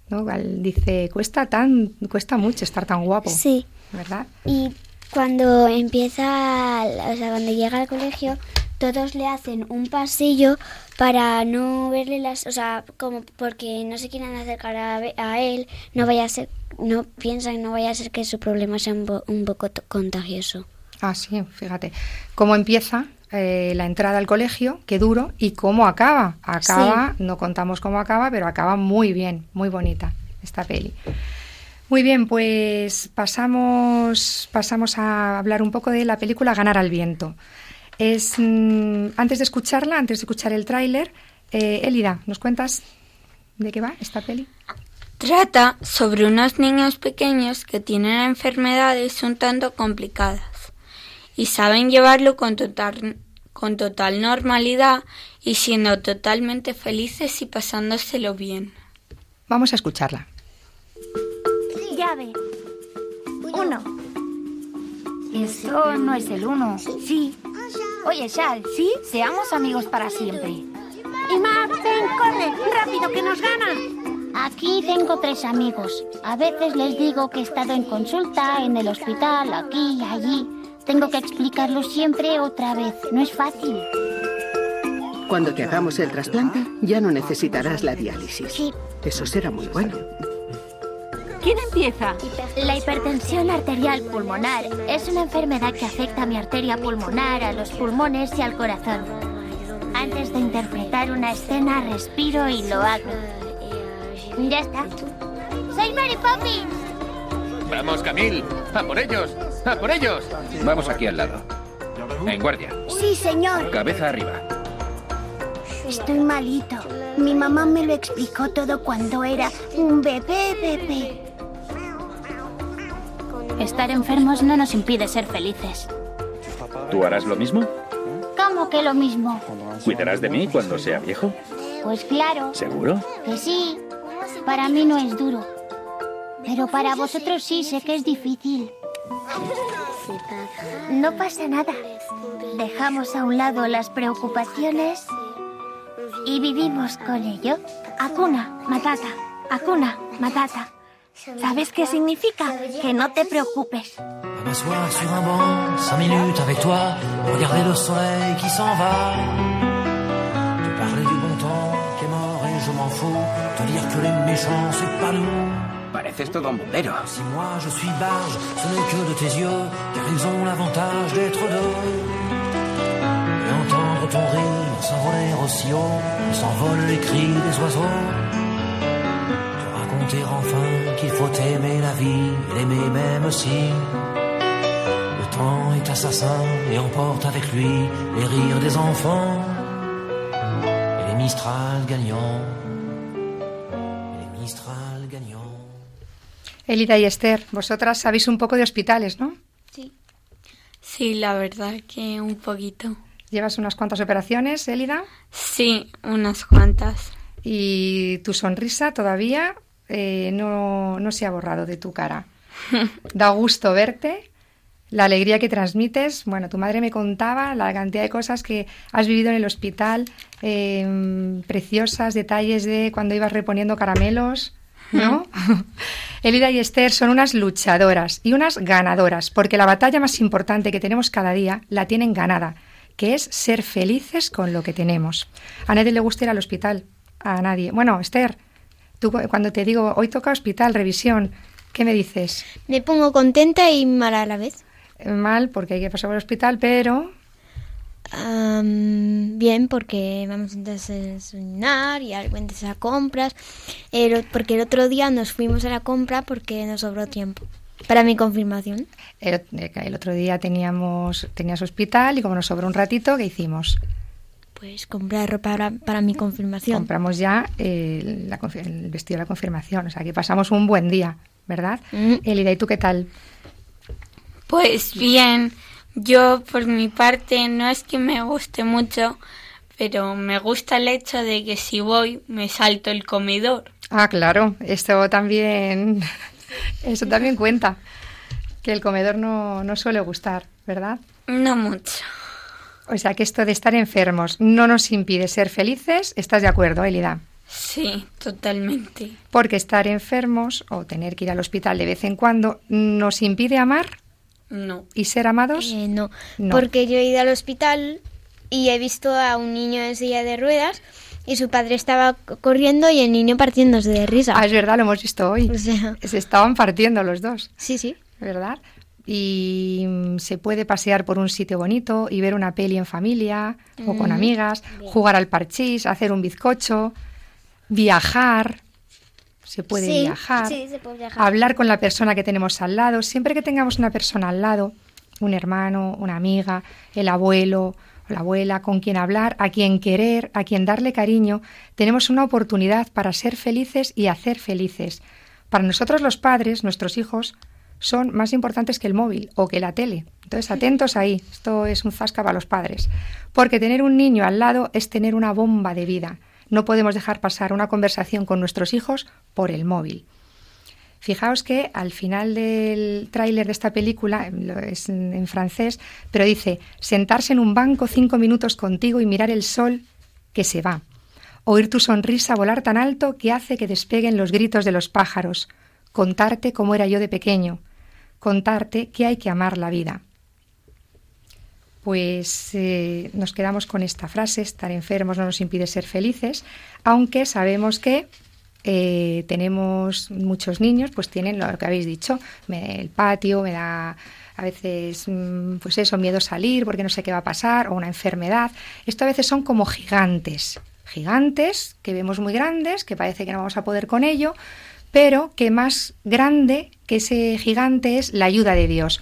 ¿no? Dice, cuesta tan cuesta mucho estar tan guapo. Sí. ¿Verdad? Y cuando empieza, o sea, cuando llega al colegio, todos le hacen un pasillo para no verle las, o sea, como porque no se quieren acercar a, a él, no vaya a ser, no piensan, no vaya a ser que su problema sea un, un poco contagioso. Ah, sí, fíjate. Cómo empieza eh, la entrada al colegio, qué duro, y cómo acaba. Acaba, no contamos cómo acaba, pero acaba muy bien, muy bonita esta peli. Muy bien, pues pasamos, pasamos a hablar un poco de la película Ganar al viento. Es, mm, antes de escucharla, antes de escuchar el tráiler, eh, Elida, ¿nos cuentas de qué va esta peli? Trata sobre unos niños pequeños que tienen enfermedades un tanto complicadas y saben llevarlo con total, con total normalidad y siendo totalmente felices y pasándoselo bien. Vamos a escucharla. Llave. Uno. Eso no es el uno. Sí. Oye, Shal, ¿sí? Seamos amigos para siempre. Y Max, ven, corre, rápido, que nos gana. Aquí tengo tres amigos. A veces les digo que he estado en consulta, en el hospital, aquí y allí. Tengo que explicarlo siempre otra vez. No es fácil. Cuando te hagamos el trasplante, ya no necesitarás la diálisis. Eso será muy bueno. ¿Quién empieza? La hipertensión arterial pulmonar es una enfermedad que afecta a mi arteria pulmonar, a los pulmones y al corazón. Antes de interpretar una escena, respiro y lo hago. Ya está. Soy Mary Poppins. Vamos, Camil. A por ellos. A por ellos. Vamos aquí al lado. En guardia. Sí, señor. Cabeza arriba. Estoy malito. Mi mamá me lo explicó todo cuando era un bebé bebé. Estar enfermos no nos impide ser felices. ¿Tú harás lo mismo? ¿Cómo que lo mismo? ¿Cuidarás de mí cuando sea viejo? Pues claro, ¿Seguro? que sí. Para mí no es duro. Pero para vosotros sí, sé que es difícil. No pasa nada. Dejamos a un lado las preocupaciones y vivimos con ello. Akuna, Matata, Akuna, Matata. ¿Sabes qué significa? Que no te preocupes. M'asseoir sur un banc, cinq minutes avec toi, regarder le soleil qui s'en va. Te parler du bon temps qui est mort et je m'en fous. Te dire que les méchants, c'est pas nous. Si moi je suis barge, ce n'est que de tes yeux, car ils ont l'avantage d'être deux. Et entendre ton rire s'envoler aussi haut, s'envolent les cris des oiseaux. Te raconter enfin qu'il faut aimer la vie, l'aimer même si le temps est assassin et emporte avec lui les rires des enfants et les Mistral gagnants. Elida y Esther, vosotras sabéis un poco de hospitales, ¿no? Sí, la verdad que un poquito. Llevas unas cuantas operaciones, Elida, Sí, unas cuantas. y tu sonrisa todavía eh, no, no se ha borrado de tu cara. Da gusto verte, la alegría que transmites. Bueno, tu madre me contaba la cantidad de cosas que has vivido en el hospital, eh, preciosas detalles de cuando ibas reponiendo caramelos, ¿no? Elida y Esther son unas luchadoras y unas ganadoras, porque la batalla más importante que tenemos cada día la tienen ganada, que es ser felices con lo que tenemos. A nadie le gusta ir al hospital, a nadie. Bueno, Esther, tú cu- cuando te digo hoy toca hospital, revisión, ¿qué me dices? Me pongo contenta y mala a la vez. Mal, porque hay que pasar por el hospital, pero Am, bien, porque vamos a desayunar y algo antes a compras. El porque el otro día nos fuimos a la compra porque nos sobró tiempo para mi confirmación. el, eh, el otro día teníamos tenías hospital y como nos sobró un ratito, ¿qué hicimos? Pues comprar ropa para, para mi confirmación. Compramos ya eh, la el vestido de la confirmación, o sea que pasamos un buen día, ¿verdad? Elida, ¿y tú qué tal? Pues bien, yo por mi parte no es que me guste mucho, pero me gusta el hecho de que si voy me salto el comedor. Ah, claro, esto también, eso también cuenta, que el comedor no, no suele gustar, ¿verdad? No mucho. O sea que esto de estar enfermos no nos impide ser felices, ¿estás de acuerdo, Elida? Sí, totalmente. Porque estar enfermos o tener que ir al hospital de vez en cuando nos impide amar No. y ser amados. Eh, no, No. porque yo he ido al hospital y he visto a un niño en silla de ruedas y su padre estaba corriendo y el niño partiéndose de risa. Ah, es verdad, lo hemos visto hoy. O sea, Se estaban partiendo los dos. sí, sí. ¿verdad? Y mm, se puede pasear por un sitio bonito y ver una peli en familia o con Mm, amigas, jugar al parchís, hacer un bizcocho, viajar. Se puede Sí, viajar, sí, se puede viajar. hablar con la persona que tenemos al lado. Siempre que tengamos una persona al lado, un hermano, una amiga, el abuelo, o la abuela, con quien hablar, a quien querer, a quien darle cariño, tenemos una oportunidad para ser felices y hacer felices. Para nosotros los padres, nuestros hijos, son más importantes que el móvil o que la tele. Entonces, atentos ahí. Esto es un zasca para los padres. Porque tener un niño al lado es tener una bomba de vida. No podemos dejar pasar una conversación con nuestros hijos por el móvil. Fijaos que al final del tráiler de esta película, es en francés, pero dice, sentarse en un banco cinco minutos contigo y mirar el sol que se va. Oír tu sonrisa volar tan alto que hace que despeguen los gritos de los pájaros. Contarte cómo era yo de pequeño. Contarte que hay que amar la vida. Pues eh, nos quedamos con esta frase, estar enfermos no nos impide ser felices, aunque sabemos que eh, tenemos muchos niños, pues tienen lo que habéis dicho, me- el patio, me da a veces, mm, pues eso, miedo salir porque no sé qué va a pasar, o una enfermedad. Esto a veces son como gigantes, gigantes que vemos muy grandes, que parece que no vamos a poder con ello, pero que más grande que ese gigante es la ayuda de Dios.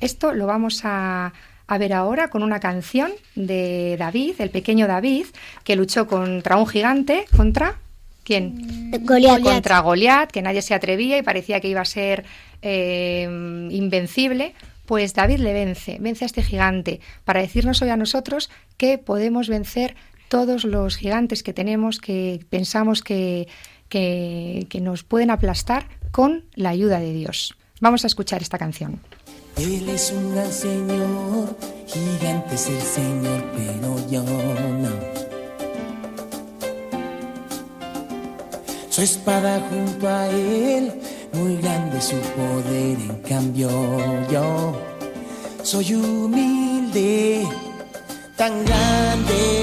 Esto lo vamos a, a ver ahora con una canción de David, el pequeño David, que luchó contra un gigante, contra quién? Goliat. Contra Goliat, que nadie se atrevía y parecía que iba a ser eh, invencible. Pues David le vence, vence a este gigante, para decirnos hoy a nosotros que podemos vencer todos los gigantes que tenemos, que pensamos que, que, que nos pueden aplastar con la ayuda de Dios. Vamos a escuchar esta canción. Él es un gran señor, gigante es el señor, pero yo no. Su espada junto a él, muy grande su poder, en cambio yo soy humilde, tan grande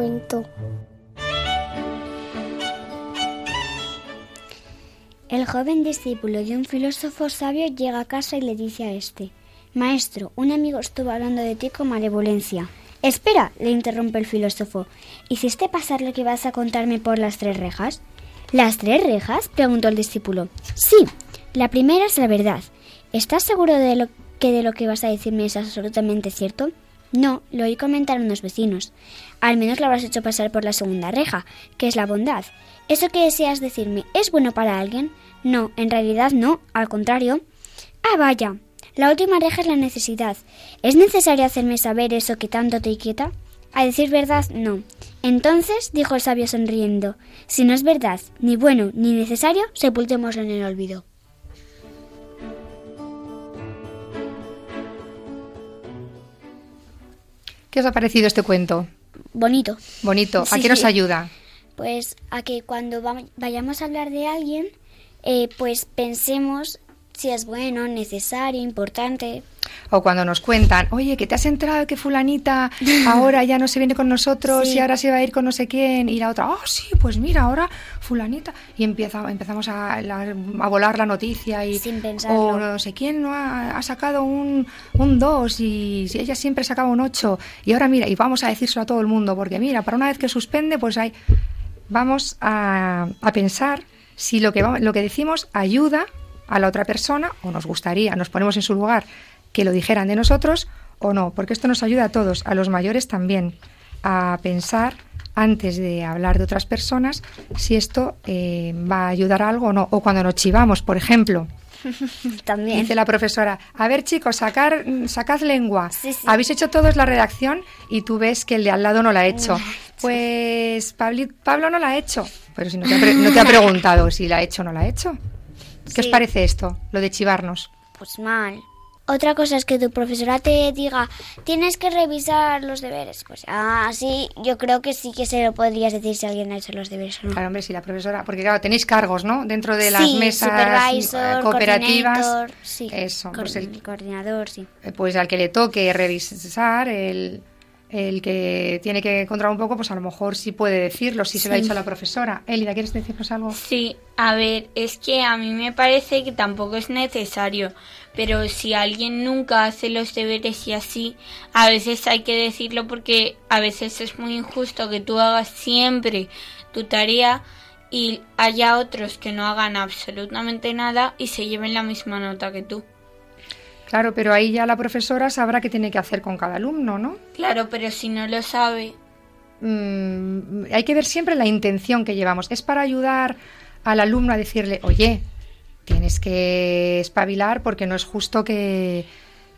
cuento. El joven discípulo de un filósofo sabio llega a casa y le dice a este, Maestro, un amigo estuvo hablando de ti con malevolencia. Espera, le interrumpe el filósofo. ¿Hiciste pasar lo que vas a contarme por las tres rejas? ¿Las tres rejas? preguntó el discípulo. Sí, la primera es la verdad. ¿Estás seguro de lo que de lo que vas a decirme es absolutamente cierto? No, lo oí comentar unos vecinos. Al menos lo habrás hecho pasar por la segunda reja, que es la bondad. ¿Eso que deseas decirme es bueno para alguien? No, en realidad no, al contrario. Ah, vaya. La última reja es la necesidad. ¿Es necesario hacerme saber eso que tanto te inquieta? A decir verdad, no. Entonces, dijo el sabio sonriendo, si no es verdad, ni bueno ni necesario, sepultémoslo en el olvido. ¿Qué os ha parecido este cuento? Bonito. Bonito. ¿A Sí, qué nos sí. ayuda? Pues a que cuando va- vayamos a hablar de alguien, eh, pues pensemos si es bueno, necesario, importante. O cuando nos cuentan, oye, que te has enterado que fulanita ahora ya no se viene con nosotros Sí. y ahora se va a ir con no sé quién. Y la otra, oh, sí, pues mira, ahora fulanita. Y empieza, empezamos a, la- a volar la noticia y... Sin pensarlo. O no sé quién no ha, ha sacado un, un 2 y si ella siempre sacaba un 8. Y ahora mira, y vamos a decírselo a todo el mundo, porque mira, para una vez que suspende, pues hay... Vamos a, a pensar si lo que, lo que decimos ayuda a la otra persona o nos gustaría, nos ponemos en su lugar que lo dijeran de nosotros o no, porque esto nos ayuda a todos, a los mayores también, a pensar antes de hablar de otras personas si esto eh, va a ayudar a algo o no. O cuando nos chivamos, por ejemplo, También. dice la profesora, a ver chicos, sacar, sacad lengua. Habéis hecho todos la redacción y tú ves que el de al lado no la ha hecho. Pues Pablo no la ha hecho. Pero si no te ha, no te ha preguntado si la ha hecho o no la ha hecho. ¿Qué os Sí. parece esto, lo de chivarnos? Pues mal. otra cosa es que tu profesora te diga, tienes que revisar los deberes. Pues así yo creo que sí que se lo podrías decir si alguien ha hecho los deberes o no. Claro, hombre, si la profesora, porque claro, tenéis cargos, ¿no? Dentro de las Sí, mesas supervisor, eh, cooperativas. sí, Eso, pues, el- coordinador, sí. eh, pues al que le toque revisar, el, el que tiene que controlar un poco, pues a lo mejor sí puede decirlo, si se lo ha Sí. dicho la profesora. Elida, ¿quieres decirnos algo? Sí, a ver, es que a mí me parece que tampoco es necesario, pero si alguien nunca hace los deberes y así, a veces hay que decirlo porque a veces es muy injusto que tú hagas siempre tu tarea y haya otros que no hagan absolutamente nada y se lleven la misma nota que tú. Claro, pero ahí ya la profesora sabrá qué tiene que hacer con cada alumno, ¿no? Claro, pero si no lo sabe, Mm, hay que ver siempre la intención que llevamos. Es para ayudar al alumno a decirle, oye, tienes que espabilar porque no es justo que,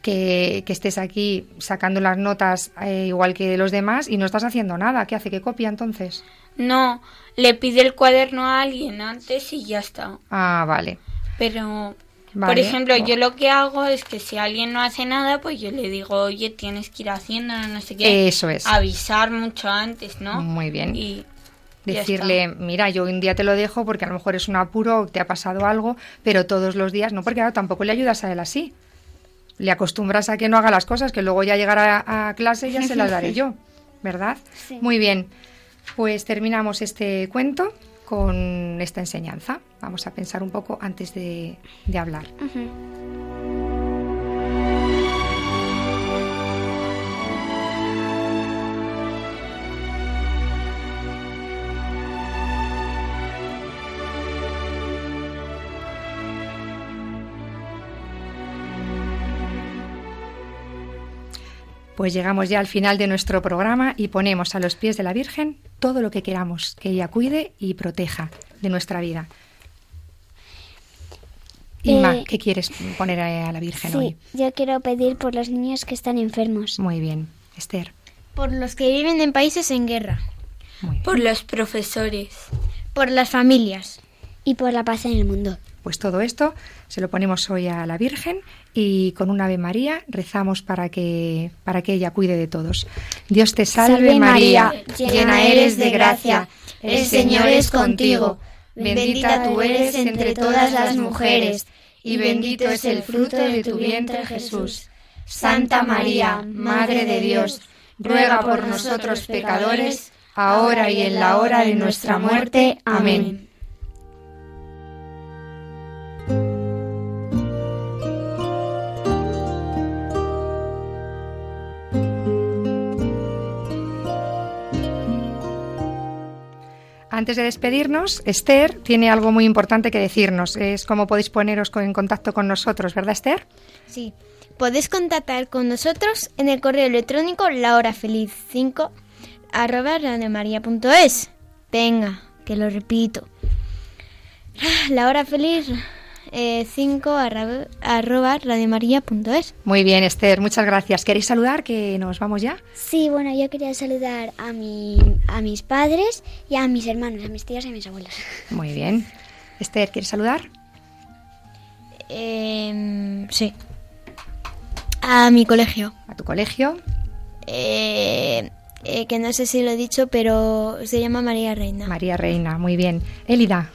que, que estés aquí sacando las notas eh, igual que los demás y no estás haciendo nada. ¿Qué hace? ¿Qué copia entonces? no, le pide el cuaderno a alguien antes y ya está. Ah, vale. Pero, por Vale. ejemplo, yo lo que hago es que si alguien no hace nada, pues yo le digo, oye, tienes que ir haciendo, no sé qué. Eso es. Avisar mucho antes, ¿no? Muy bien. Y Decirle, mira, yo un día te lo dejo porque a lo mejor es un apuro, te ha pasado algo, pero todos los días no, porque ahora tampoco le ayudas a él así. Le acostumbras a que no haga las cosas, que luego ya llegará a, a clase y ya se las daré yo, ¿verdad? Sí. Muy bien. Pues terminamos este cuento con esta enseñanza. Vamos a pensar un poco antes de, hablar. Pues llegamos ya al final de nuestro programa y ponemos a los pies de la Virgen todo lo que queramos que ella cuide y proteja de nuestra vida. Inma, Eh, ¿qué quieres poner a a la Virgen Sí, hoy? yo quiero pedir por los niños que están enfermos. Muy bien. Esther. Por los que viven en países en guerra. por los profesores. Por las familias. Y por la paz en el mundo. Pues todo esto se lo ponemos hoy a la Virgen y con un Ave María rezamos para que, para que ella cuide de todos. Dios te salve, Salve, María, María, llena eres de gracia, el Señor es contigo, bendita tú eres entre todas las mujeres y bendito es el fruto de tu vientre Jesús. Santa María, Madre de Dios, ruega por nosotros pecadores, ahora y en la hora de nuestra muerte. Amén. Antes de despedirnos, Esther tiene algo muy importante que decirnos. Es cómo podéis poneros en contacto con nosotros, ¿verdad, Esther? Sí. Podéis contactar con nosotros en el correo electrónico lahorafeliz5 arroba radiomaria.es. Venga, que lo repito. La hora feliz 5 arroba, arroba radiomaria.es. Muy bien, Esther, muchas gracias. ¿Queréis saludar? Que nos vamos ya. Sí, bueno, yo quería saludar a, mi, a mis padres y a mis hermanos, a mis tíos y a mis abuelos. Muy bien. Esther, ¿quieres saludar? Em, sí. A mi colegio. A tu colegio. Eh, eh, que no sé si lo he dicho, pero se llama María Reina. María Reina, muy bien. Elida,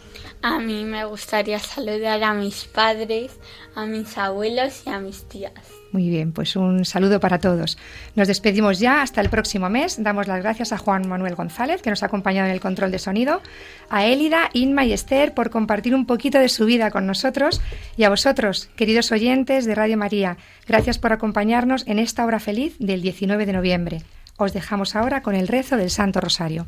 A mí me gustaría saludar a mis padres, a mis abuelos y a mis tías. muy bien, pues un saludo para todos. Nos despedimos ya hasta el próximo mes. Damos las gracias a Juan Manuel González, que nos ha acompañado en el control de sonido, a Élida, Inma y Esther por compartir un poquito de su vida con nosotros y a vosotros, queridos oyentes de Radio María. Gracias por acompañarnos en esta hora feliz del 19 de noviembre. Os dejamos ahora con el rezo del Santo Rosario.